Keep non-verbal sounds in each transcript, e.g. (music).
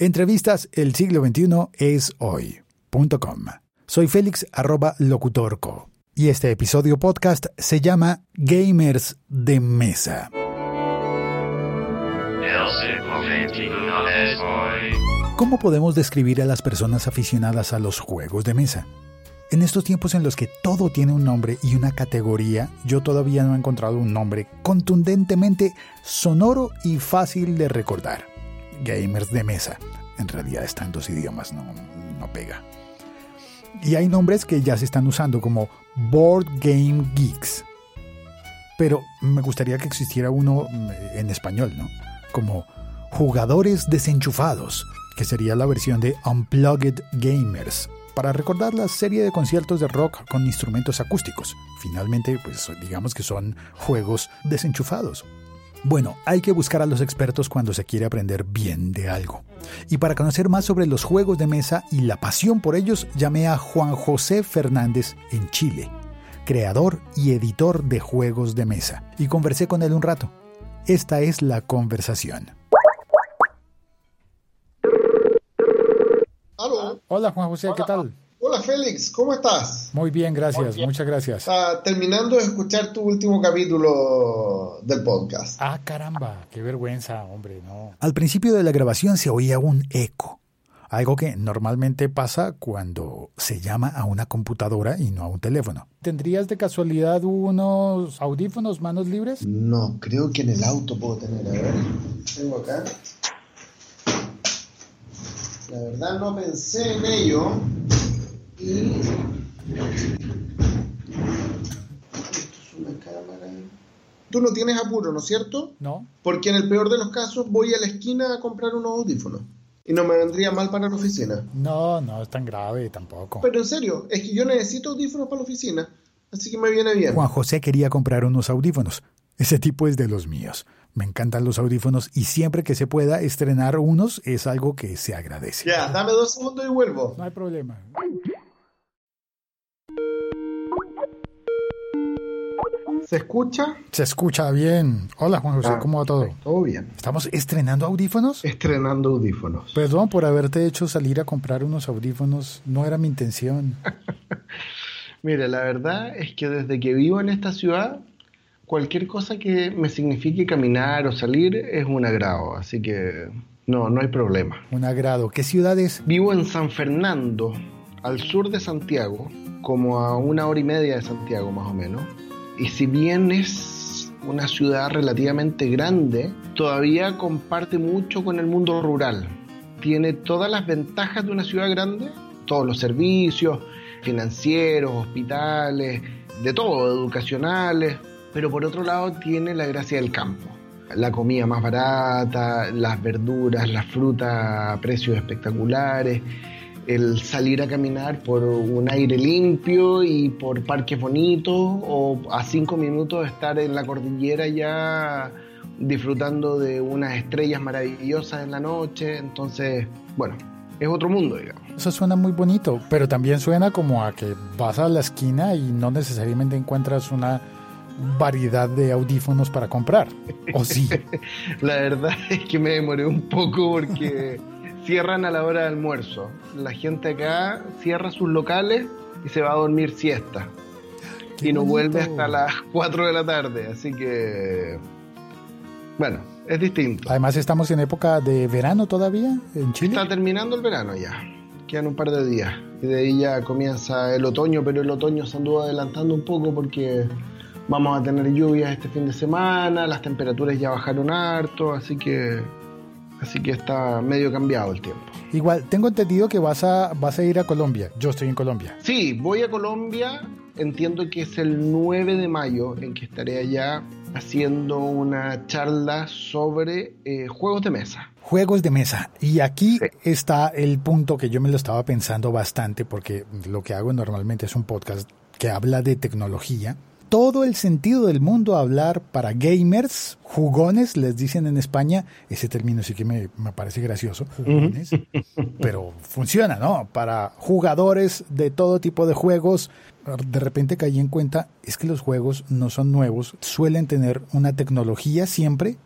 Entrevistas El siglo XXI es hoy.com. Soy Félix arroba locutorco y este episodio podcast se llama Gamers de Mesa. ¿Cómo podemos describir a las personas aficionadas a los juegos de mesa? En estos tiempos en los que todo tiene un nombre y una categoría, yo todavía no he encontrado un nombre contundentemente sonoro y fácil de recordar. Gamers de mesa. En realidad está en dos idiomas, no, no pega. Y hay nombres que ya se están usando como Board Game Geeks. Pero me gustaría que existiera uno en español, ¿no? Como Jugadores Desenchufados, que sería la versión de Unplugged Gamers, para recordar la serie de conciertos de rock con instrumentos acústicos. Finalmente, pues digamos que son juegos desenchufados. Bueno, hay que buscar a los expertos cuando se quiere aprender bien de algo. Y para conocer más sobre los juegos de mesa y la pasión por ellos, llamé a Juan José Fernández en Chile, creador y editor de juegos de mesa, y conversé con él un rato. Esta es la conversación. Hola Juan José, ¿qué tal? Hola Félix, ¿cómo estás? Muy bien, gracias, muchas gracias. Ah, terminando de escuchar tu último capítulo del podcast. Ah, caramba, qué vergüenza, hombre, no. Al principio de la grabación se oía un eco, algo que normalmente pasa cuando se llama a una computadora y no a un teléfono. ¿Tendrías de casualidad unos audífonos manos libres? No, creo que en el auto puedo tener, a ver. Tengo acá. La verdad no pensé en ello. Tú no tienes apuro, ¿no es cierto? No. Porque en el peor de los casos voy a la esquina a comprar unos audífonos. Y no me vendría mal para la oficina. No, no es tan grave tampoco. Pero en serio, es que yo necesito audífonos para la oficina. Así que me viene bien. Juan José quería comprar unos audífonos. Ese tipo es de los míos. Me encantan los audífonos y siempre que se pueda estrenar unos es algo que se agradece. Ya, dame dos segundos y vuelvo. No hay problema. ¿Se escucha? Se escucha bien. Hola Juan José, Ah, ¿cómo va todo? Todo bien. ¿Estamos estrenando audífonos? Estrenando audífonos. Perdón por haberte hecho salir a comprar unos audífonos. No era mi intención. (laughs) Mira, la verdad es que desde que vivo en esta ciudad, cualquier cosa que me signifique caminar o salir es un agrado, así que no, no hay problema. Un agrado. ¿Qué ciudad es? Vivo en San Fernando, al sur de Santiago, como a una hora y media de Santiago más o menos. Y si bien es una ciudad relativamente grande, todavía comparte mucho con el mundo rural. Tiene todas las ventajas de una ciudad grande, todos los servicios financieros, hospitales, de todo, educacionales, pero por otro lado tiene la gracia del campo. La comida más barata, las verduras, la fruta a precios espectaculares, el salir a caminar por un aire limpio y por parques bonitos o a cinco minutos estar en la cordillera ya disfrutando de unas estrellas maravillosas en la noche. Entonces, bueno, es otro mundo, digamos. Eso suena muy bonito, pero también suena como a que vas a la esquina y no necesariamente encuentras una variedad de audífonos para comprar. ¿O sí? (laughs) La verdad es que me demoré un poco porque (laughs) cierran a la hora de almuerzo. La gente acá cierra sus locales y se va a dormir siesta. Qué y no bonito. vuelve hasta las (laughs) 4 de la tarde. Así que, bueno, es distinto. Además estamos en época de verano todavía en Chile. Está terminando el verano ya. Quedan un par de días. Y de ahí ya comienza el otoño, pero el otoño se anduvo adelantando un poco porque vamos a tener lluvias este fin de semana, las temperaturas ya bajaron harto, así que así que está medio cambiado el tiempo. Igual, tengo entendido que vas a, vas a ir a Colombia. Yo estoy en Colombia. Sí, voy a Colombia, entiendo que es el 9 de mayo en que estaré allá haciendo una charla sobre eh, juegos de mesa. Juegos de mesa. Y aquí Sí. está el punto que yo me lo estaba pensando bastante porque lo que hago normalmente es un podcast que habla de tecnología. Todo el sentido del mundo hablar para gamers, jugones, les dicen en España, ese término sí que me, me parece gracioso, jugones, pero funciona, ¿no? Para jugadores de todo tipo de juegos, de repente caí en cuenta, es que los juegos no son nuevos, suelen tener una tecnología siempre,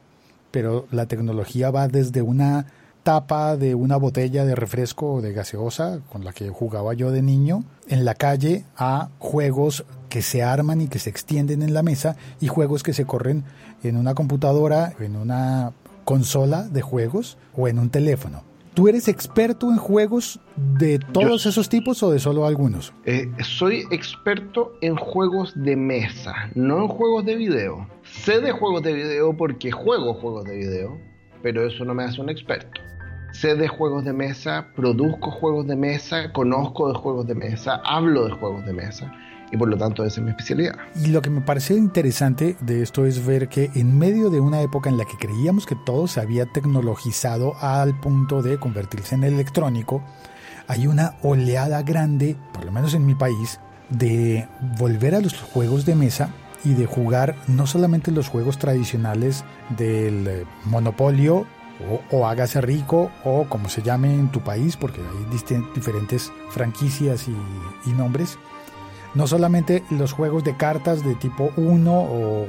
pero la tecnología va desde una tapa de una botella de refresco o de gaseosa con la que jugaba yo de niño en la calle a juegos que se arman y que se extienden en la mesa y juegos que se corren en una computadora, en una consola de juegos o en un teléfono. ¿Tú eres experto en juegos de todos esos tipos o de solo algunos? Eh, soy experto en juegos de mesa, no en juegos de video. Sé de juegos de video porque juego juegos de video, pero eso no me hace un experto. Sé de juegos de mesa, produzco juegos de mesa, conozco de juegos de mesa, hablo de juegos de mesa y por lo tanto esa es mi especialidad. Y lo que me parece interesante de esto es ver que en medio de una época en la que creíamos que todo se había tecnologizado al punto de convertirse en electrónico, hay una oleada grande, por lo menos en mi país, de volver a los juegos de mesa y de jugar no solamente los juegos tradicionales del eh, monopolio o, hágase rico o como se llame en tu país, porque hay diferentes franquicias y, y nombres, no solamente los juegos de cartas de tipo 1 o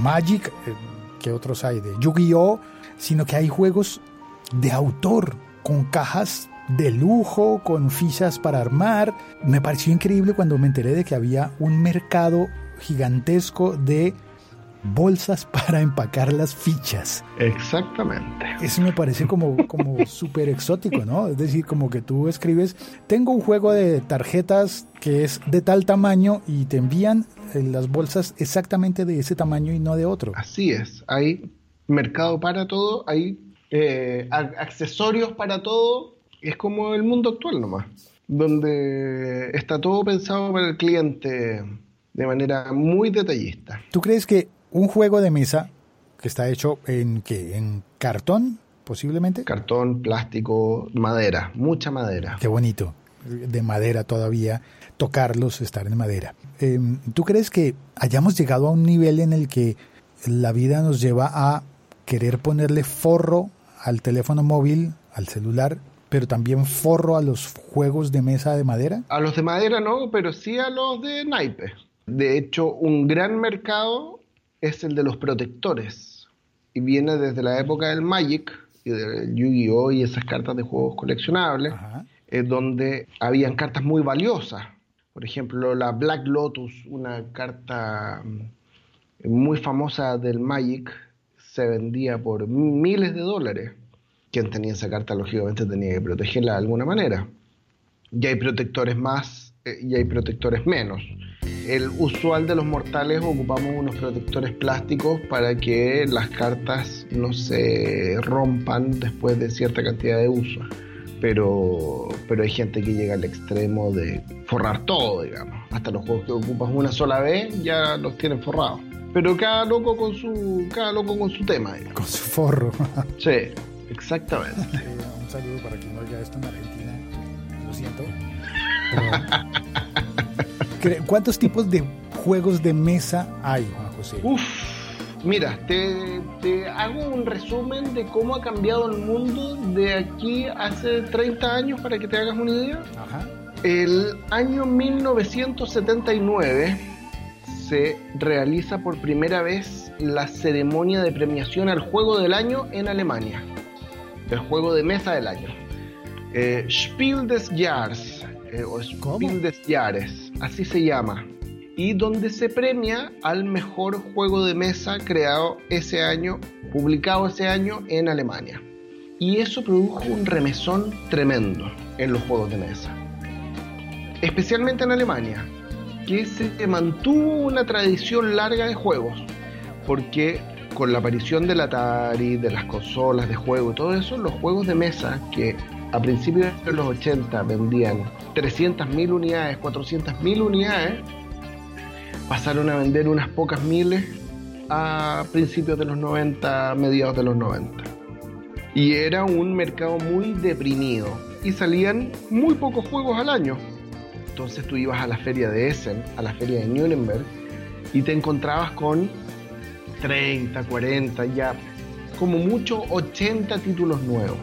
Magic, eh, que otros hay de Yu-Gi-Oh, sino que hay juegos de autor con cajas de lujo, con fichas para armar. Me pareció increíble cuando me enteré de que había un mercado gigantesco de bolsas para empacar las fichas. Exactamente. Eso me parece como, como (laughs) súper exótico, ¿no? Es decir, como que tú escribes, tengo un juego de tarjetas que es de tal tamaño y te envían eh, las bolsas exactamente de ese tamaño y no de otro. Así es, hay mercado para todo, hay eh, accesorios para todo, es como el mundo actual nomás, donde está todo pensado para el cliente de manera muy detallista. ¿Tú crees que un juego de mesa que está hecho en qué? ¿En cartón, posiblemente? Cartón, plástico, madera, mucha madera. Qué bonito. De madera todavía, tocarlos, estar en madera. Em, ¿Tú crees que hayamos llegado a un nivel en el que la vida nos lleva a querer ponerle forro al teléfono móvil, al celular, pero también forro a los juegos de mesa de madera? A los de madera no, pero sí a los de naipe. De hecho, un gran mercado es el de los protectores y viene desde la época del Magic y del Yu-Gi-Oh y esas cartas de juegos coleccionables, es donde habían cartas muy valiosas. Por ejemplo, la Black Lotus, una carta mm, muy famosa del Magic, se vendía por miles de dólares. Quien tenía esa carta, lógicamente, tenía que protegerla de alguna manera. Y hay protectores más eh, y hay protectores menos el usual de los mortales ocupamos unos protectores plásticos para que las cartas no se rompan después de cierta cantidad de uso. Pero, pero hay gente que llega al extremo de forrar todo, digamos. Hasta los juegos que ocupas una sola vez ya los tienen forrados. Pero cada loco con su, cada loco con su tema. Con su forro. (laughs) sí, exactamente. (laughs) un saludo para quien oiga esto en Argentina. Lo siento. (laughs) ¿Cuántos tipos de juegos de mesa hay, Juan José? Uf, mira, te, hago un resumen de cómo ha cambiado el mundo de aquí hace 30 años para que te hagas una idea. Ajá. El año 1979 se realiza por primera vez la ceremonia de premiación al juego del año en Alemania. El juego de mesa del año. Eh, Spiel des Jahres eh, o Spiel des Jahres, así se llama, y donde se premia al mejor juego de mesa creado ese año, publicado ese año en Alemania. Y eso produjo un remesón tremendo en los juegos de mesa, especialmente en Alemania, que se mantuvo una tradición larga de juegos, porque con la aparición del Atari, de las consolas de juego y todo eso, los juegos de mesa que a principios de los 80 vendían 300.000 unidades, 400.000 unidades, pasaron a vender unas pocas miles a principios de los 90, mediados de los 90. Y era un mercado muy deprimido y salían muy pocos juegos al año. Entonces tú ibas a la feria de Essen, a la feria de Nuremberg, y te encontrabas con 30, 40, ya como mucho 80 títulos nuevos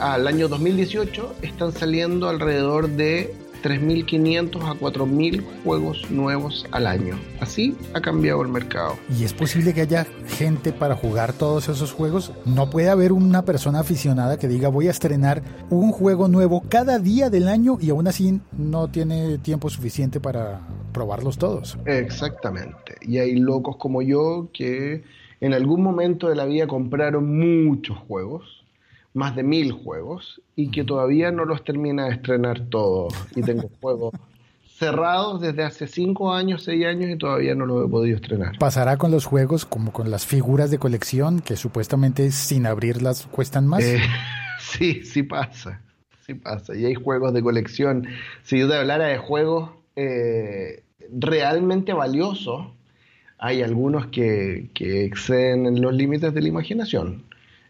al año 2018 están saliendo alrededor de 3.500 a 4.000 juegos nuevos al año. Así ha cambiado el mercado. ¿Y es posible que haya gente para jugar todos esos juegos? ¿No puede haber una persona aficionada que diga voy a estrenar un juego nuevo cada día del año y aún así no tiene tiempo suficiente para probarlos todos? Exactamente. Y hay locos como yo que en algún momento de la vida compraron muchos juegos más de mil juegos y que todavía no los termina de estrenar todos. Y tengo (laughs) juegos cerrados desde hace cinco años, seis años y todavía no los he podido estrenar. ¿Pasará con los juegos como con las figuras de colección que supuestamente sin abrirlas cuestan más? Eh, (laughs) sí, sí pasa. Sí pasa. Y hay juegos de colección. Si yo te hablara de juegos eh, realmente valiosos, hay algunos que, que exceden los límites de la imaginación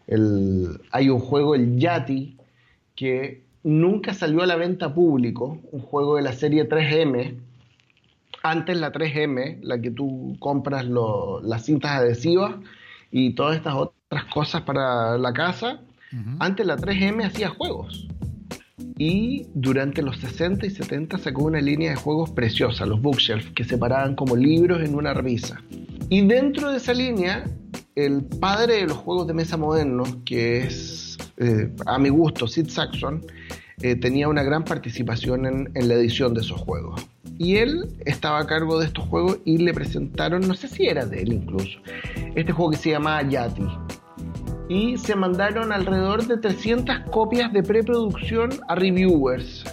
hay un juego, el Yati, que nunca salió a la venta público, un juego de la serie 3M. Antes la 3M, la que tú compras las cintas adhesivas y todas estas otras cosas para la casa, antes la 3M hacía juegos. Y durante los 60 y 70 sacó una línea de juegos preciosa, los bookshelf, que se paraban como libros en una revista. Y dentro de esa línea el padre de los juegos de mesa modernos, que es eh, a mi gusto Sid Saxon, eh, tenía una gran participación en, en, la edición de esos juegos. Y él estaba a cargo de estos juegos y le presentaron, no sé si era de él incluso, este juego que se llamaba Yati. Y se mandaron alrededor de 300 copias de preproducción a reviewers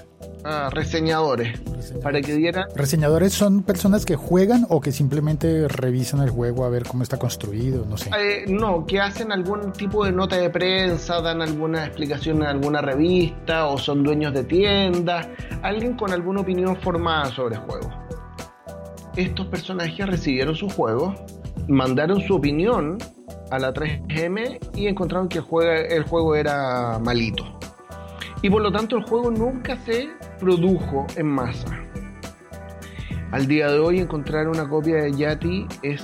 Ah, reseñadores, para que dieran... ¿Reseñadores son personas que juegan o que simplemente revisan el juego a ver cómo está construido? No sé. Eh, no, que hacen algún tipo de nota de prensa, dan alguna explicación en alguna revista o son dueños de tiendas, alguien con alguna opinión formada sobre el juego. Estos personajes recibieron su juego, mandaron su opinión a la 3M y encontraron que el juego, el juego era malito. Y por lo tanto el juego nunca se produjo en masa. Al día de hoy encontrar una copia de Yati es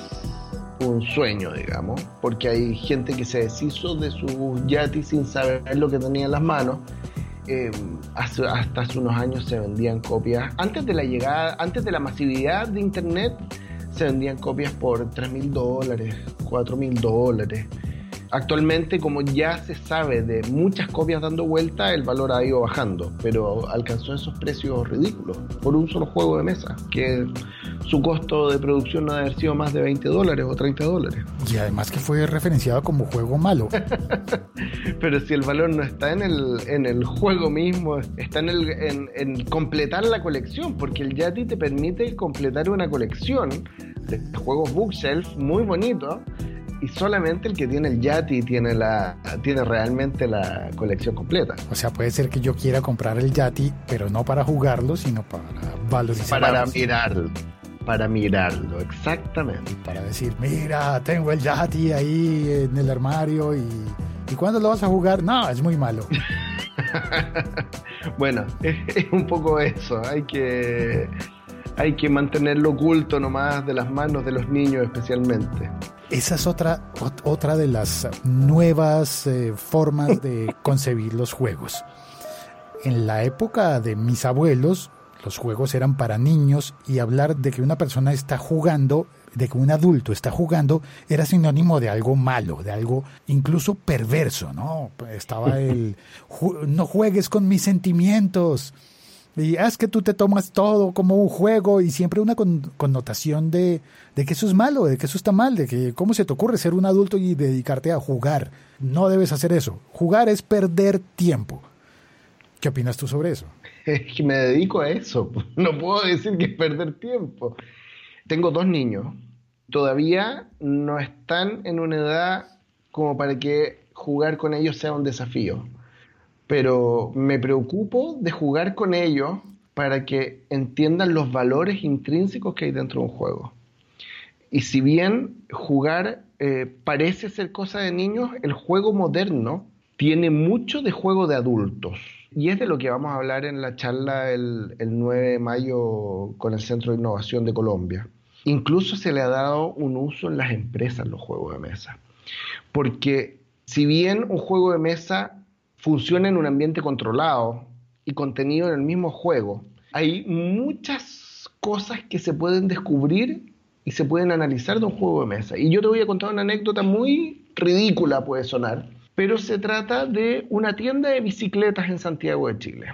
un sueño, digamos, porque hay gente que se deshizo de su Yati sin saber lo que tenía en las manos. Eh, hasta hace unos años se vendían copias, antes de la llegada, antes de la masividad de Internet, se vendían copias por 3 mil dólares, 4 mil dólares. Actualmente, como ya se sabe de muchas copias dando vuelta, el valor ha ido bajando, pero alcanzó esos precios ridículos por un solo juego de mesa, que su costo de producción no debe haber sido más de 20 dólares o 30 dólares. Y además que fue referenciado como juego malo. (laughs) pero si el valor no está en el, en el juego mismo, está en, el, en, en completar la colección, porque el Yati te permite completar una colección de juegos bookshelf muy bonitos y solamente el que tiene el Yati tiene la tiene realmente la colección completa. O sea, puede ser que yo quiera comprar el Yati, pero no para jugarlo, sino para valorizarlo. Para mirarlo. Para mirarlo, exactamente. Para decir, mira, tengo el Yati ahí en el armario y, ¿y cuándo lo vas a jugar? No, es muy malo. (laughs) bueno, (laughs) es un poco eso. Hay que hay que mantenerlo oculto nomás de las manos de los niños especialmente. Esa es otra, otra de las nuevas eh, formas de (laughs) concebir los juegos. En la época de mis abuelos, los juegos eran para niños y hablar de que una persona está jugando, de que un adulto está jugando, era sinónimo de algo malo, de algo incluso perverso, ¿no? Estaba el, (laughs) no juegues con mis sentimientos, y es que tú te tomas todo como un juego y siempre una connotación de, que eso es malo, de que eso está mal, de que cómo se te ocurre ser un adulto y dedicarte a jugar. No debes hacer eso. Jugar es perder tiempo. ¿Qué opinas tú sobre eso? Me dedico a eso. (laughs) No puedo decir que es perder tiempo. Tengo dos niños. Todavía no están en una edad como para que jugar con ellos sea un desafío pero me preocupo de jugar con ellos para que entiendan los valores intrínsecos que hay dentro de un juego. Y si bien jugar eh, parece ser cosa de niños, el juego moderno tiene mucho de juego de adultos. Y es de lo que vamos a hablar en la charla el, el 9 de mayo con el Centro de Innovación de Colombia. Incluso se le ha dado un uso en las empresas los juegos de mesa. Porque si bien un juego de mesa funciona en un ambiente controlado y contenido en el mismo juego, Hay muchas cosas que se pueden descubrir y se pueden analizar de un juego de mesa. Y yo te voy a contar una anécdota muy ridícula, puede sonar, pero se trata de una tienda de bicicletas en Santiago de Chile.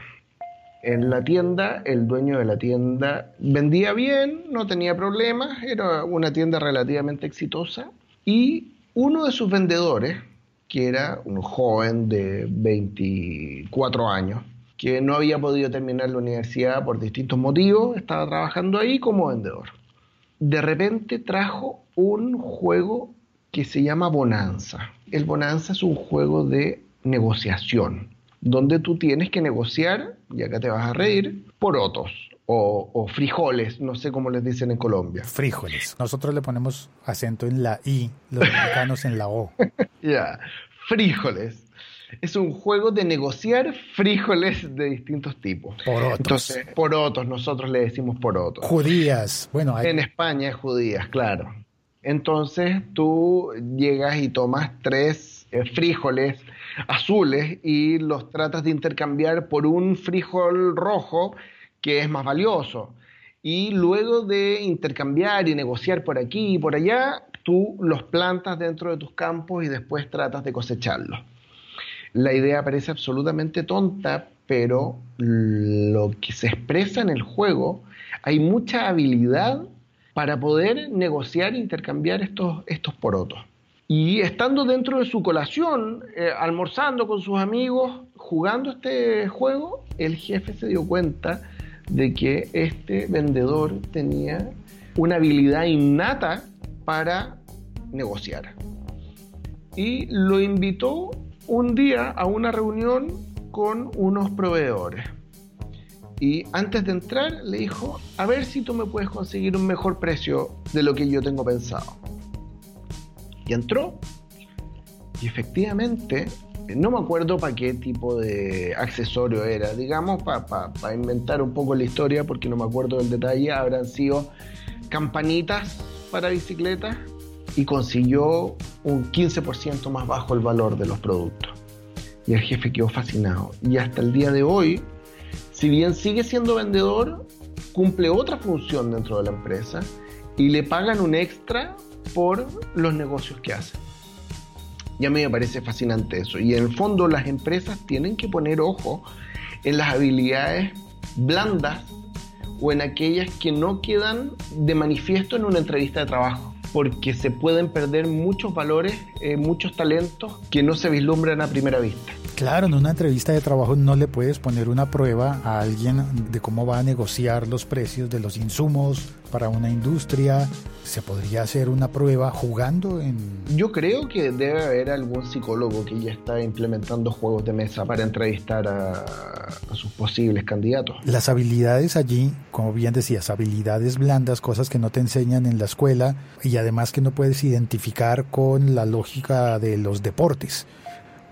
En la tienda, el dueño de la tienda vendía bien, no tenía problemas, era una tienda relativamente exitosa y uno de sus vendedores, que era un joven de 24 años, que no había podido terminar la universidad por distintos motivos, estaba trabajando ahí como vendedor. De repente trajo un juego que se llama Bonanza. El Bonanza es un juego de negociación, donde tú tienes que negociar, y acá te vas a reír, porotos o, o frijoles, no sé cómo les dicen en Colombia. Frijoles. Nosotros le ponemos acento en la I, los mexicanos en la O. (laughs) Ya, frijoles. Es un juego de negociar frijoles de distintos tipos. Porotos. Entonces, porotos, nosotros le decimos porotos. Judías. Bueno, hay... En España es judías, claro. Entonces tú llegas y tomas tres eh, frijoles azules y los tratas de intercambiar por un frijol rojo que es más valioso. Y luego de intercambiar y negociar por aquí y por allá, tú los plantas dentro de tus campos y después tratas de cosecharlos. La idea parece absolutamente tonta, pero lo que se expresa en el juego, hay mucha habilidad para poder negociar e intercambiar estos, estos porotos. Y estando dentro de su colación, eh, almorzando con sus amigos, jugando este juego, el jefe se dio cuenta de que este vendedor tenía una habilidad innata para negociar. Y lo invitó un día a una reunión con unos proveedores. Y antes de entrar le dijo, a ver si tú me puedes conseguir un mejor precio de lo que yo tengo pensado. Y entró. Y efectivamente, no me acuerdo para qué tipo de accesorio era, digamos, para inventar un poco la historia, porque no me acuerdo del detalle, habrán sido campanitas para bicicletas y consiguió un 15% más bajo el valor de los productos. Y el jefe quedó fascinado. Y hasta el día de hoy, si bien sigue siendo vendedor, cumple otra función dentro de la empresa y le pagan un extra por los negocios que hace. Y a mí me parece fascinante eso. Y en el fondo las empresas tienen que poner ojo en las habilidades blandas o en aquellas que no quedan de manifiesto en una entrevista de trabajo porque se pueden perder muchos valores, eh, muchos talentos que no se vislumbran a primera vista. Claro, en una entrevista de trabajo no le puedes poner una prueba a alguien de cómo va a negociar los precios de los insumos para una industria. Se podría hacer una prueba jugando en... Yo creo que debe haber algún psicólogo que ya está implementando juegos de mesa para entrevistar a, a sus posibles candidatos. Las habilidades allí, como bien decías, habilidades blandas, cosas que no te enseñan en la escuela y además que no puedes identificar con la lógica de los deportes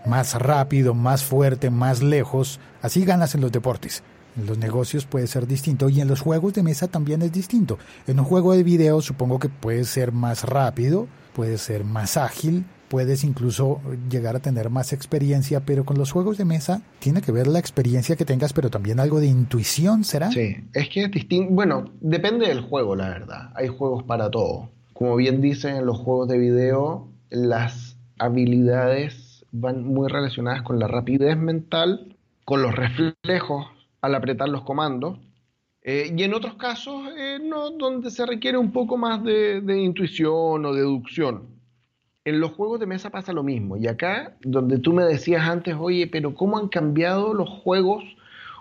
más rápido, más fuerte, más lejos. Así ganas en los deportes. En los negocios puede ser distinto y en los juegos de mesa también es distinto. En un juego de video supongo que puede ser más rápido, puede ser más ágil, puedes incluso llegar a tener más experiencia, pero con los juegos de mesa tiene que ver la experiencia que tengas, pero también algo de intuición, ¿será? Sí, es que es distinto. Bueno, depende del juego, la verdad. Hay juegos para todo. Como bien dicen en los juegos de video, las habilidades van muy relacionadas con la rapidez mental, con los reflejos al apretar los comandos, eh, y en otros casos eh, no, donde se requiere un poco más de, de, intuición o deducción. En los juegos de mesa pasa lo mismo, y acá, donde tú me decías antes, oye, pero ¿cómo han cambiado los juegos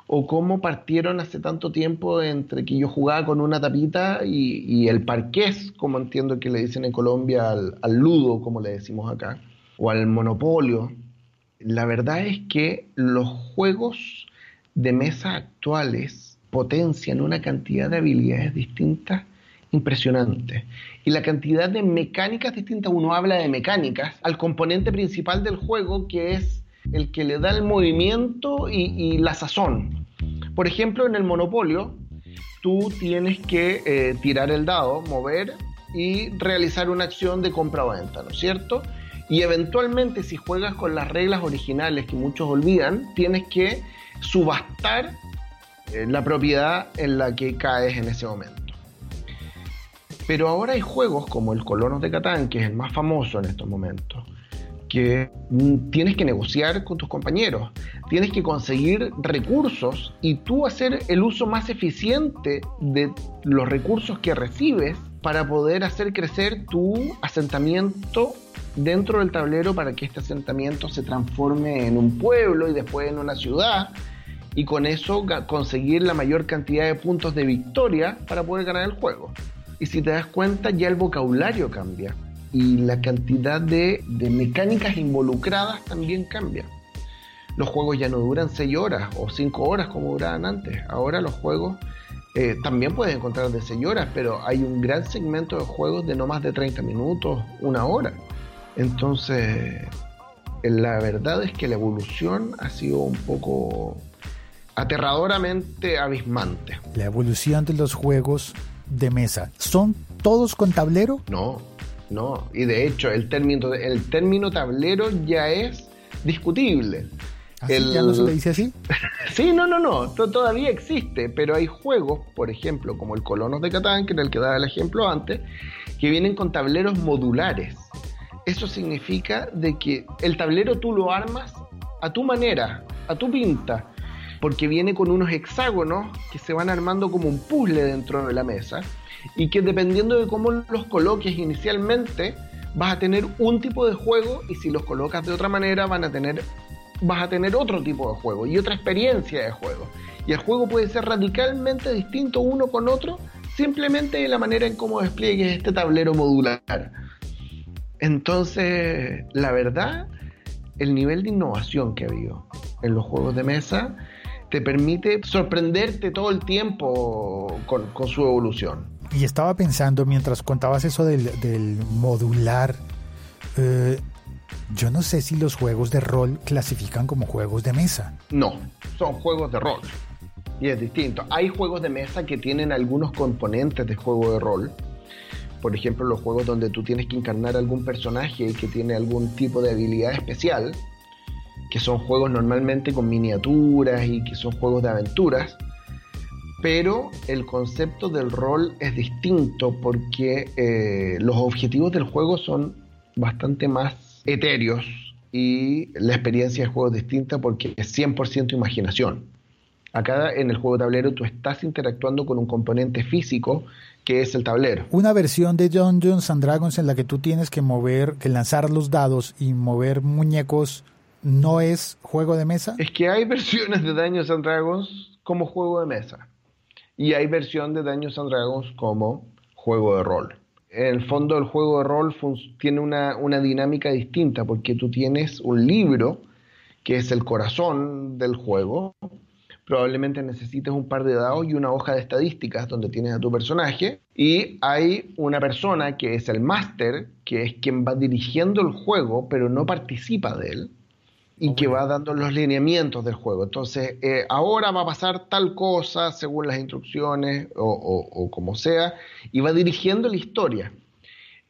o cómo partieron hace tanto tiempo entre que yo jugaba con una tapita y, el parqués, como entiendo que le dicen en Colombia, al, al ludo, como le decimos acá? o al monopolio, la verdad es que los juegos de mesa actuales potencian una cantidad de habilidades distintas impresionante. Y la cantidad de mecánicas distintas, uno habla de mecánicas, al componente principal del juego que es el que le da el movimiento y, la sazón. Por ejemplo, en el Monopolio, tú tienes que eh, tirar el dado, mover y realizar una acción de compra o venta, ¿no es cierto? Y eventualmente si juegas con las reglas originales que muchos olvidan, tienes que subastar eh, la propiedad en la que caes en ese momento. Pero ahora hay juegos como el Colonos de Catán, que es el más famoso en estos momentos, que mm, tienes que negociar con tus compañeros, tienes que conseguir recursos y tú hacer el uso más eficiente de los recursos que recibes para poder hacer crecer tu asentamiento dentro del tablero para que este asentamiento se transforme en un pueblo y después en una ciudad y con eso conseguir la mayor cantidad de puntos de victoria para poder ganar el juego. Y si te das cuenta ya el vocabulario cambia y la cantidad de, mecánicas involucradas también cambia. Los juegos ya no duran 6 horas o 5 horas como duraban antes. Ahora los juegos eh, también puedes encontrar de 6 horas, pero hay un gran segmento de juegos de no más de 30 minutos, una hora. Entonces, la verdad es que la evolución ha sido un poco aterradoramente abismante. La evolución de los juegos de mesa, ¿son todos con tablero? No, no. Y de hecho, el término, el término tablero ya es discutible. ¿Ya no se le dice así? (laughs) sí, no, no, no. Todavía existe, pero hay juegos, por ejemplo, como el Colonos de Catán, que era el que daba el ejemplo antes, que vienen con tableros modulares. Eso significa de que el tablero tú lo armas a tu manera, a tu pinta, porque viene con unos hexágonos que se van armando como un puzzle dentro de la mesa y que dependiendo de cómo los coloques inicialmente, vas a tener un tipo de juego y si los colocas de otra manera van a tener vas a tener otro tipo de juego y otra experiencia de juego. Y el juego puede ser radicalmente distinto uno con otro simplemente de la manera en cómo despliegues este tablero modular. Entonces, la verdad, el nivel de innovación que ha habido en los juegos de mesa te permite sorprenderte todo el tiempo con, su evolución. Y estaba pensando mientras contabas eso del, modular, eh, yo no sé si los juegos de rol clasifican como juegos de mesa. No, son juegos de rol. Y es distinto. Hay juegos de mesa que tienen algunos componentes de juego de rol. Por ejemplo, los juegos donde tú tienes que encarnar algún personaje que tiene algún tipo de habilidad especial que son juegos normalmente con miniaturas y que son juegos de aventuras, pero el concepto del rol es distinto porque eh, los objetivos del juego son bastante más etéreos y la experiencia de juego es distinta porque es 100% imaginación. Acá en el juego de tablero tú estás interactuando con un componente físico que es el tablero. Una versión de Dungeons and Dragons en la que tú tienes que mover, que lanzar los dados y mover muñecos no es juego de mesa? Es que hay (laughs) versiones de Dungeons and Dragons como juego de mesa. Y hay versión de Dungeons and Dragons como juego de rol. En el fondo el juego de rol tiene una, una dinámica distinta porque tú tienes un libro que es el corazón del juego. Probablemente necesites un par de dados y una hoja de estadísticas donde tienes a tu personaje. Y hay una persona que es el máster, que es quien va dirigiendo el juego, pero no participa de él y que va dando los lineamientos del juego. Entonces, eh, ahora va a pasar tal cosa según las instrucciones o, como sea, y va dirigiendo la historia.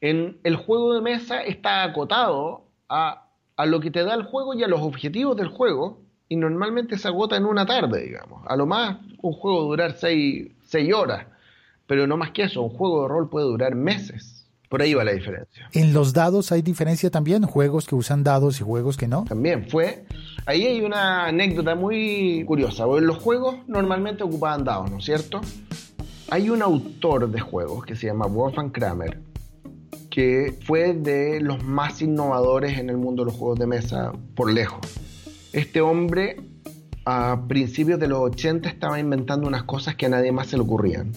En el juego de mesa está acotado a, a, lo que te da el juego y a los objetivos del juego, y normalmente se agota en una tarde, digamos. A lo más, un juego durar seis, seis horas, pero no más que eso, un juego de rol puede durar meses. Por ahí va la diferencia. ¿En los dados hay diferencia también? ¿Juegos que usan dados y juegos que no? También fue. Ahí hay una anécdota muy curiosa. Los juegos normalmente ocupaban dados, ¿no es cierto? Hay un autor de juegos que se llama Wolfgang Kramer, que fue de los más innovadores en el mundo de los juegos de mesa por lejos. Este hombre a principios de los 80 estaba inventando unas cosas que a nadie más se le ocurrían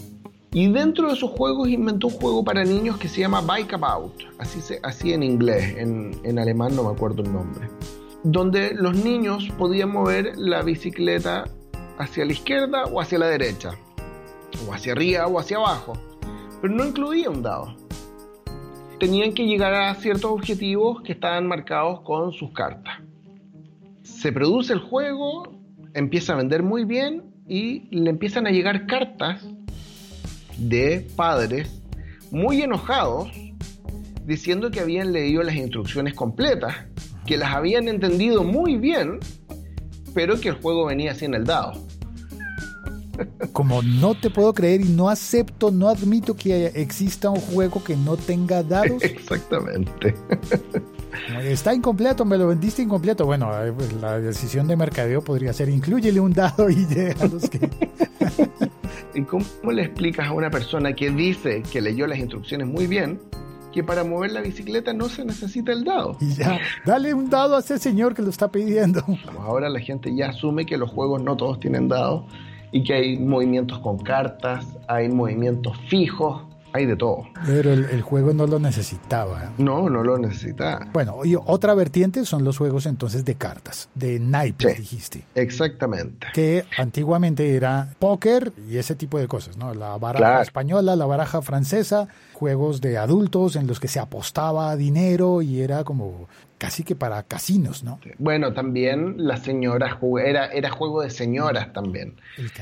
y dentro de sus juegos inventó un juego para niños que se llama Bike About, así, se, en inglés, en, en alemán no me acuerdo el nombre, donde los niños podían mover la bicicleta hacia la izquierda o hacia la derecha, o hacia arriba o hacia abajo, pero no incluía un dado. Tenían que llegar a ciertos objetivos que estaban marcados con sus cartas. Se produce el juego, empieza a vender muy bien y le empiezan a llegar cartas de padres muy enojados diciendo que habían leído las instrucciones completas, que las habían entendido muy bien, pero que el juego venía sin el dado. Como no te puedo creer y no acepto, no admito que exista un juego que no tenga dados. (laughs) Exactamente. Está incompleto, me lo vendiste incompleto. Bueno, pues, la decisión de mercadeo podría ser incluyele un dado y los que. (laughs) ¿Y cómo le explicas a una persona que dice que leyó las instrucciones muy bien que para mover la bicicleta no se necesita el dado? Y (laughs) ya, dale un dado a ese señor que lo está pidiendo. Ahora la gente ya asume que los juegos no todos tienen dados y que hay movimientos con cartas, hay movimientos fijos, hay de todo. Pero el, juego no lo necesitaba. No, no lo necesitaba. Bueno, y otra vertiente son los juegos entonces de cartas, de naipes, dijiste. Exactamente. Que antiguamente era póker y ese tipo de cosas, ¿no? La baraja española, la baraja francesa, juegos de adultos en los que se apostaba dinero y era como casi que para casinos, ¿no? Bueno, también las señoras, era, era juego de señoras también.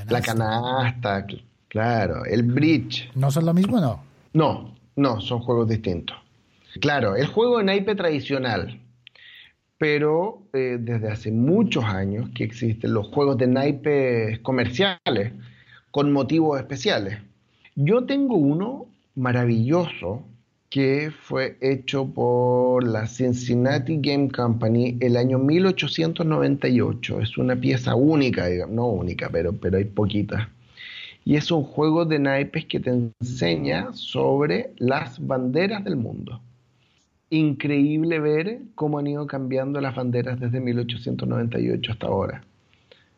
La canasta, Claro, el bridge. ¿No son lo mismo no? No, no, son juegos distintos. Claro, el juego de naipe tradicional, pero eh, desde hace muchos años que existen los juegos de naipes comerciales con motivos especiales. Yo tengo uno maravilloso que fue hecho por la Cincinnati Game Company el año 1898. Es una pieza única, digamos, no única, pero, pero hay poquitas y es un juego de naipes que te enseña sobre las banderas del mundo. Increíble ver cómo han ido cambiando las banderas desde 1898 hasta ahora.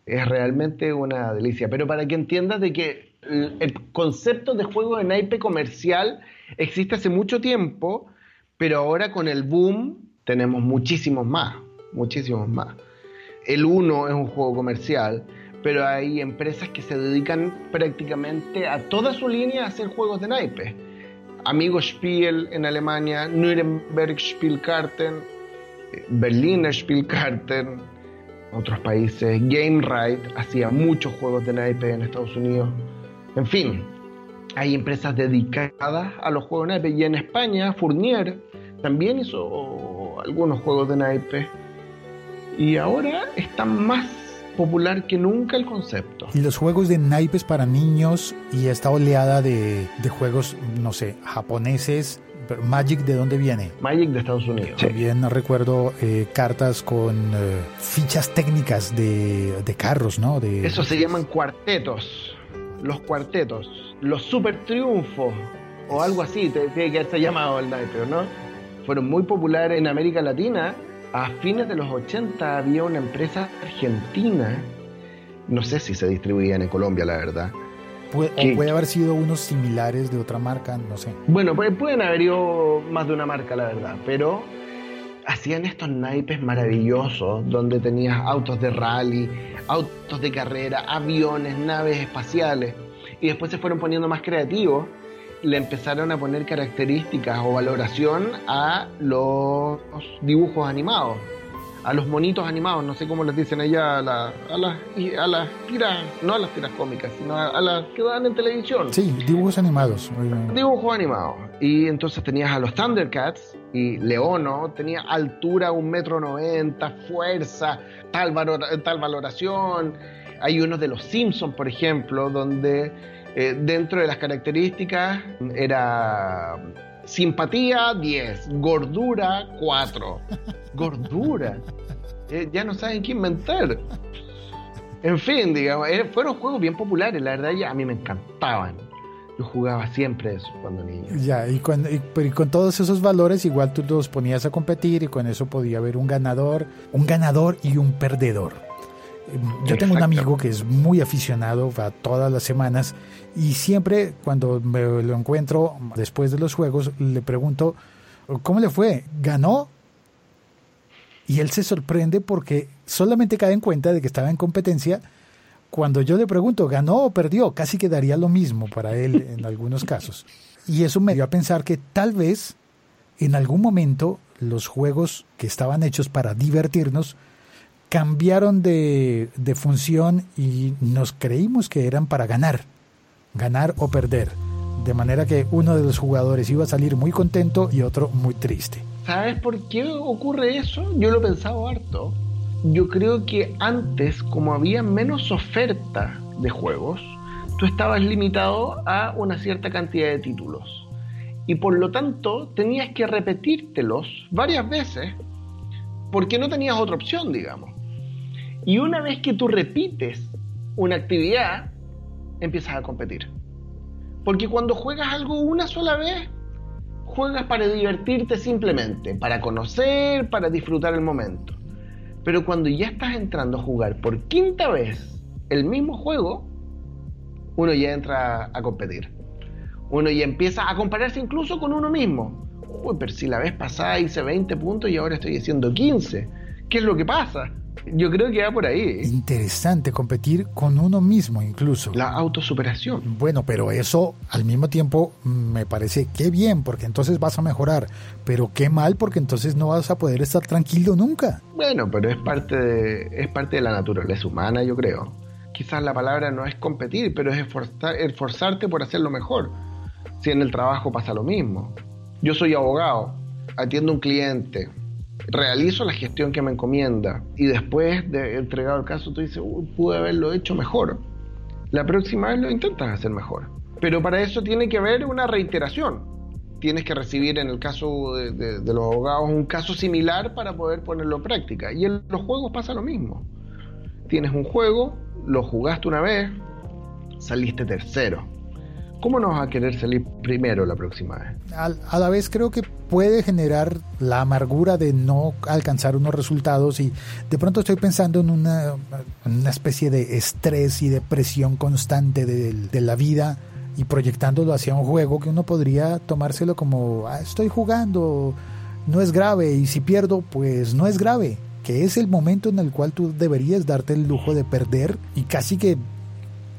Es realmente una delicia. Pero para que entiendas de que el concepto de juego de naipe comercial existe hace mucho tiempo, pero ahora con el boom tenemos muchísimos más, muchísimos más. El 1 es un juego comercial, pero hay empresas que se dedican prácticamente a toda su línea a hacer juegos de naipe. Amigo Spiel en Alemania, Nuremberg Spielkarten, Berliner Spielkarten, otros países, Game Right hacía muchos juegos de naipe en Estados Unidos. En fin, hay empresas dedicadas a los juegos de naipe y en España Fournier también hizo algunos juegos de naipe y ahora están más popular que nunca el concepto. Y los juegos de naipes para niños y esta oleada de, juegos, no sé, japoneses, Magic, ¿de dónde viene? Magic de Estados Unidos. También recuerdo eh, cartas con eh, fichas técnicas de, carros, ¿no? De, Eso se llaman cuartetos. Los cuartetos. Los super triunfos. O algo así, te tiene que haberse llamado el naipe, ¿no? Fueron muy populares en América Latina a fines de los 80 había una empresa argentina, no sé si se distribuían en Colombia, la verdad. o puede haber sido unos similares de otra marca, no sé. Bueno, pueden haber ido más de una marca, la verdad, pero hacían estos naipes maravillosos donde tenías autos de rally, autos de carrera, aviones, naves espaciales. Y después se fueron poniendo más creativos le empezaron a poner características o valoración a los dibujos animados, a los monitos animados, no sé cómo les dicen allá, a, la, a, las, a las tiras, no a las tiras cómicas, sino a, las que dan en televisión. Sí, dibujos animados. Dibujos animados. Y entonces tenías a los Thundercats y Leono tenía altura un metro noventa, fuerza, tal, tal valoración. Hay unos de los Simpsons, por ejemplo, donde eh, dentro de las características era simpatía 10, gordura 4. Gordura. Eh, ya no saben qué inventar. En fin, digamos, eh, fueron juegos bien populares, la verdad, ya a mí me encantaban. Yo jugaba siempre eso cuando niño. Ya, y, cuando, y, con todos esos valores, igual tú los ponías a competir y con eso podía haber un ganador, un ganador y un perdedor. Yo tengo un amigo que es muy aficionado, va todas las semanas y siempre cuando me lo encuentro después de los juegos le pregunto, ¿cómo le fue? ¿Ganó? Y él se sorprende porque solamente cae en cuenta de que estaba en competencia. Cuando yo le pregunto, ¿ganó o perdió? Casi quedaría lo mismo para él en algunos casos. Y eso me dio a pensar que tal vez en algún momento los juegos que estaban hechos para divertirnos cambiaron de, función y nos creímos que eran para ganar, ganar o perder. De manera que uno de los jugadores iba a salir muy contento y otro muy triste. ¿Sabes por qué ocurre eso? Yo lo he pensado harto. Yo creo que antes, como había menos oferta de juegos, tú estabas limitado a una cierta cantidad de títulos. Y por lo tanto tenías que repetírtelos varias veces porque no tenías otra opción, digamos. Y una vez que tú repites una actividad, empiezas a competir. Porque cuando juegas algo una sola vez, juegas para divertirte simplemente, para conocer, para disfrutar el momento. Pero cuando ya estás entrando a jugar por quinta vez el mismo juego, uno ya entra a competir. Uno ya empieza a compararse incluso con uno mismo. Uy, pero si la vez pasada hice 20 puntos y ahora estoy haciendo 15. ¿Qué es lo que pasa? Yo creo que va por ahí. Interesante, competir con uno mismo incluso. La autosuperación. Bueno, pero eso al mismo tiempo me parece que bien, porque entonces vas a mejorar, pero qué mal porque entonces no vas a poder estar tranquilo nunca. Bueno, pero es parte de, es parte de la naturaleza humana, yo creo. Quizás la palabra no es competir, pero es esforzarte por hacerlo mejor. Si en el trabajo pasa lo mismo. Yo soy abogado, atiendo a un cliente, realizo la gestión que me encomienda y después de entregado el caso tú dices, pude haberlo hecho mejor. La próxima vez lo intentas hacer mejor. Pero para eso tiene que haber una reiteración. Tienes que recibir en el caso de, los abogados un caso similar para poder ponerlo en práctica. Y en los juegos pasa lo mismo. Tienes un juego, lo jugaste una vez, saliste tercero ¿Cómo no vas a querer salir primero la próxima vez? A, la vez creo que puede generar la amargura de no alcanzar unos resultados y de pronto estoy pensando en una, especie de estrés y de presión constante de, la vida y proyectándolo hacia un juego que uno podría tomárselo como ah, estoy jugando, no es grave y si pierdo pues no es grave, que es el momento en el cual tú deberías darte el lujo de perder y casi que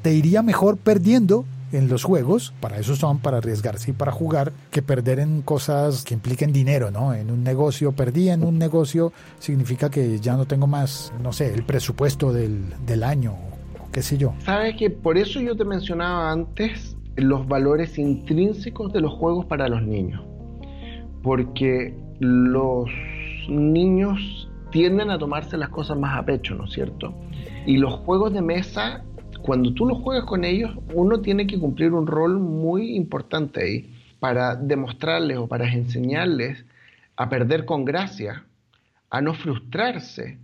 te iría mejor perdiendo en los juegos, para eso son, para arriesgarse y para jugar, que perder en cosas que impliquen dinero, ¿no? En un negocio, perdí en un negocio, significa que ya no tengo más, no sé, el presupuesto del, del año, o qué sé yo. Sabes que por eso yo te mencionaba antes los valores intrínsecos de los juegos para los niños, porque los niños tienden a tomarse las cosas más a pecho, ¿no es cierto? Y los juegos de mesa cuando tú lo juegas con ellos, uno tiene que cumplir un rol muy importante ahí para demostrarles o para enseñarles a perder con gracia, a no frustrarse,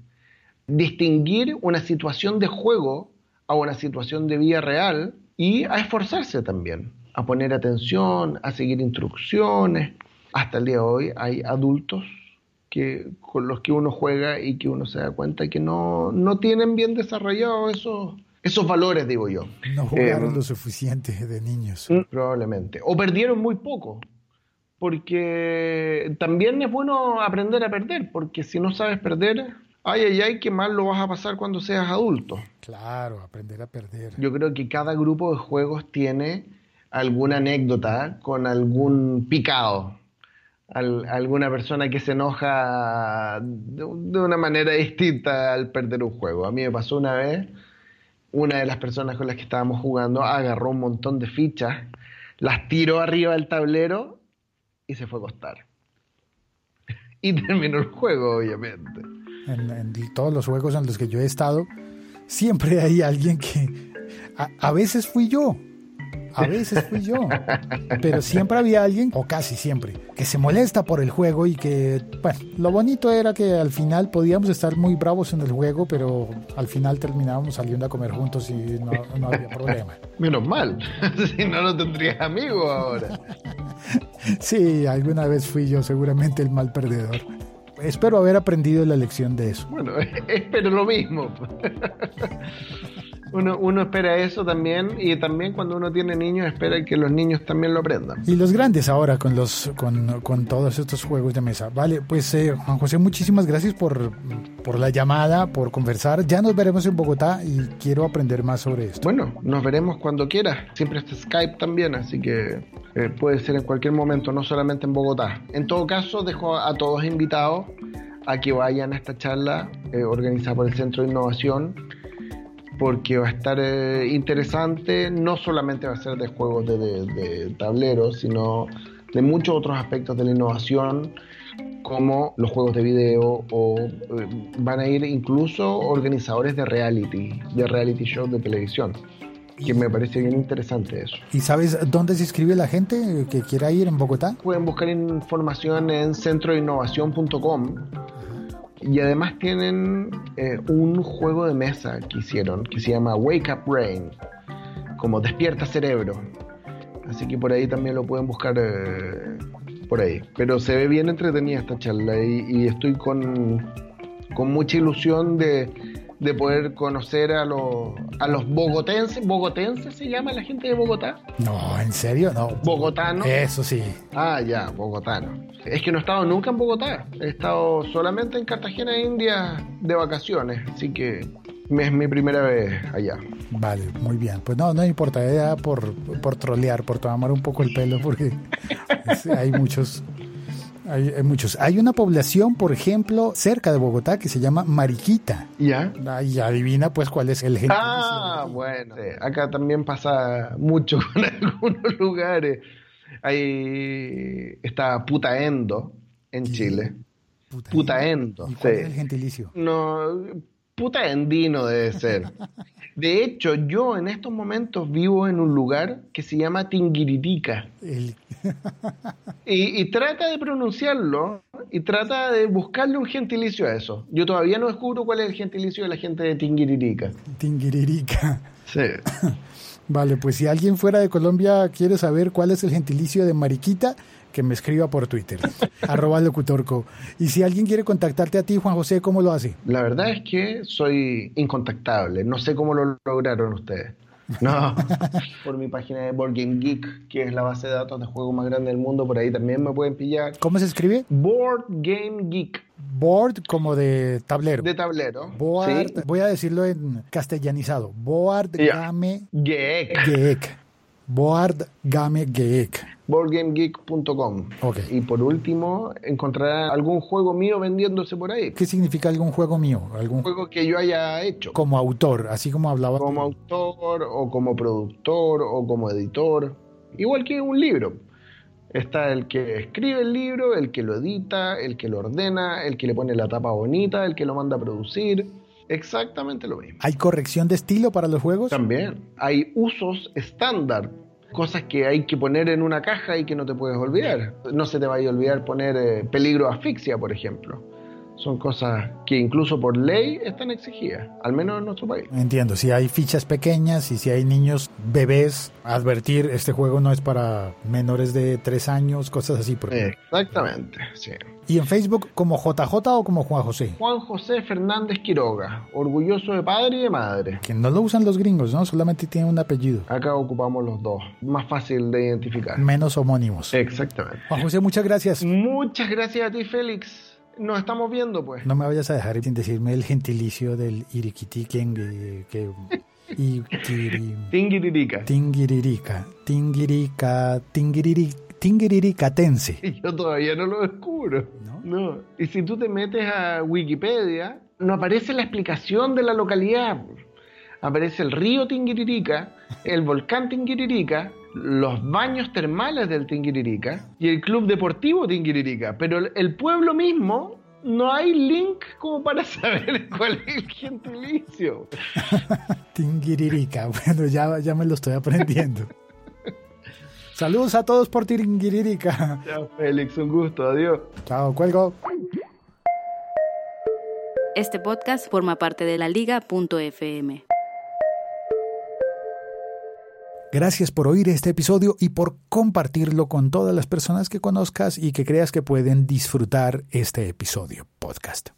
distinguir una situación de juego a una situación de vida real y a esforzarse también, a poner atención, a seguir instrucciones. Hasta el día de hoy hay adultos que, con los que uno juega y que uno se da cuenta que no, no tienen bien desarrollados esos, esos valores, digo yo. No jugaron eh, lo suficiente de niños. Mm, probablemente. O perdieron muy poco. Porque también es bueno aprender a perder, porque si no sabes perder, ay, ay, ay, qué mal lo vas a pasar cuando seas adulto. Claro, aprender a perder. Yo creo que cada grupo de juegos tiene alguna anécdota con algún picado. alguna persona que se enoja de, una manera distinta al perder un juego. A mí me pasó una vez una de las personas con las que estábamos jugando agarró un montón de fichas, las tiró arriba del tablero y se fue a acostar. (laughs) y terminó el juego, obviamente. En, todos los juegos en los que yo he estado, siempre hay alguien que... a veces fui yo, a veces fui yo. Pero siempre había alguien, o casi siempre, que se molesta por el juego y que, bueno, lo bonito era que al final podíamos estar muy bravos en el juego, pero al final terminábamos saliendo a comer juntos y no, no había problema. Menos mal, (laughs) si no, no tendrías amigos ahora. sí, alguna vez fui yo seguramente el mal perdedor. Espero haber aprendido la lección de eso. Bueno, (laughs) espero lo mismo. Uno, uno, espera eso también y también cuando uno tiene niños espera que los niños también lo aprendan. Y los grandes ahora con los con, con todos estos juegos de mesa. Vale, pues eh, Juan José, muchísimas gracias por, por la llamada, por conversar. Ya nos veremos en Bogotá y quiero aprender más sobre esto. Bueno, nos veremos cuando quieras. Siempre está Skype también, así que eh, puede ser en cualquier momento, no solamente en Bogotá. En todo caso, dejo a todos invitados a que vayan a esta charla eh, organizada por el Centro de Innovación porque va a estar eh, interesante, no solamente va a ser de juegos de, de, tableros, sino de muchos otros aspectos de la innovación, como los juegos de video, o eh, van a ir incluso organizadores de reality, de reality shows de televisión. que me parece bien interesante eso. ¿Y sabes dónde se inscribe la gente que quiera ir en Bogotá? Pueden buscar información en centroinnovación.com y además tienen eh, un juego de mesa que hicieron que se llama Wake Up Brain, como despierta cerebro. Así que por ahí también lo pueden buscar eh, por ahí. Pero se ve bien entretenida esta charla y, estoy con, con mucha ilusión de, de poder conocer a los, a los bogotenses. ¿Bogotenses se llama la gente de Bogotá? No, ¿en serio? No. ¿Bogotano? Eso sí. Ah, ya, bogotano. Es que no he estado nunca en Bogotá. He estado solamente en Cartagena, India, de vacaciones. Así que es mi primera vez allá. Vale, muy bien. Pues no, no importa, era por, por trolear, por tomar un poco el pelo, porque (laughs) hay muchos hay, muchos. Hay una población, por ejemplo, cerca de Bogotá que se llama Mariquita. ¿Ya? Y adivina pues cuál es el gentilicio. Ah, bueno. acá también pasa mucho (laughs) con algunos lugares. Ahí está Putaendo en Chile. Putaendo. ¿Y cuál es el gentilicio? No, putaendino debe ser. De hecho, yo en estos momentos vivo en un lugar que se llama Tinguiririca. y, trata de pronunciarlo y trata de buscarle un gentilicio a eso. Yo todavía no descubro cuál es el gentilicio de la gente de Tinguiririca. Tinguiririca. Sí. Vale, pues si alguien fuera de Colombia quiere saber cuál es el gentilicio de Mariquita, que me escriba por Twitter, (laughs) arroba locutorco. Y si alguien quiere contactarte a ti, Juan José, ¿cómo lo hace? La verdad es que soy incontactable. No sé cómo lo lograron ustedes. No, (laughs) por mi página de Board Game Geek, que es la base de datos de juegos más grande del mundo, por ahí también me pueden pillar. ¿Cómo se escribe? Board Game Geek. Board como de tablero. De tablero. Board, voy a decirlo en castellanizado. Board Game Geek. Geek. Board Game Geek boardgamegeek.com. Y por último, encontrará algún juego mío vendiéndose por ahí. ¿Qué significa algún juego mío? ¿Algún juego que yo haya hecho? Como autor, así como hablaba. Como autor, o como productor, o como editor. Igual que un libro. Está el que escribe el libro, el que lo edita, el que lo ordena, el que le pone la tapa bonita, el que lo manda a producir. Exactamente lo mismo. ¿Hay corrección de estilo para los juegos? También. Hay usos estándar cosas que hay que poner en una caja y que no te puedes olvidar. No se te vaya a olvidar poner eh, peligro asfixia, por ejemplo son cosas que incluso por ley están exigidas, al menos en nuestro país. Entiendo, si hay fichas pequeñas y si hay niños bebés, advertir, este juego no es para menores de tres años, cosas así. Exactamente, sí. ¿Y en Facebook como JJ o como Juan José? Juan José Fernández Quiroga, orgulloso de padre y de madre. Que no lo usan los gringos, ¿no? Solamente tiene un apellido. Acá ocupamos los dos, más fácil de identificar. Menos homónimos. Exactamente. Juan José, muchas gracias. Muchas gracias a ti, Félix. Nos estamos viendo, pues. No me vayas a dejar sin decirme el gentilicio del iriquitiquen que... que (laughs) Tingiririca. Tingiririca. Tingirica. Tingiriricatense. (laughs) Yo todavía no lo descubro. ¿No? No. Y si tú te metes a Wikipedia, no aparece la explicación de la localidad. Aparece el río Tingiririca, el volcán Tingiririca, los baños termales del Tinguiririca y el club deportivo Tinguiririca, pero el pueblo mismo no hay link como para (laughs) saber cuál es el gentilicio. (laughs) Tinguiririca, bueno, ya, ya me lo estoy aprendiendo. Saludos a todos por Tinguiririca. Chao, Félix, un gusto, adiós. Chao, cuelgo. Este podcast forma parte de la liga.fm. Gracias por oír este episodio y por compartirlo con todas las personas que conozcas y que creas que pueden disfrutar este episodio podcast.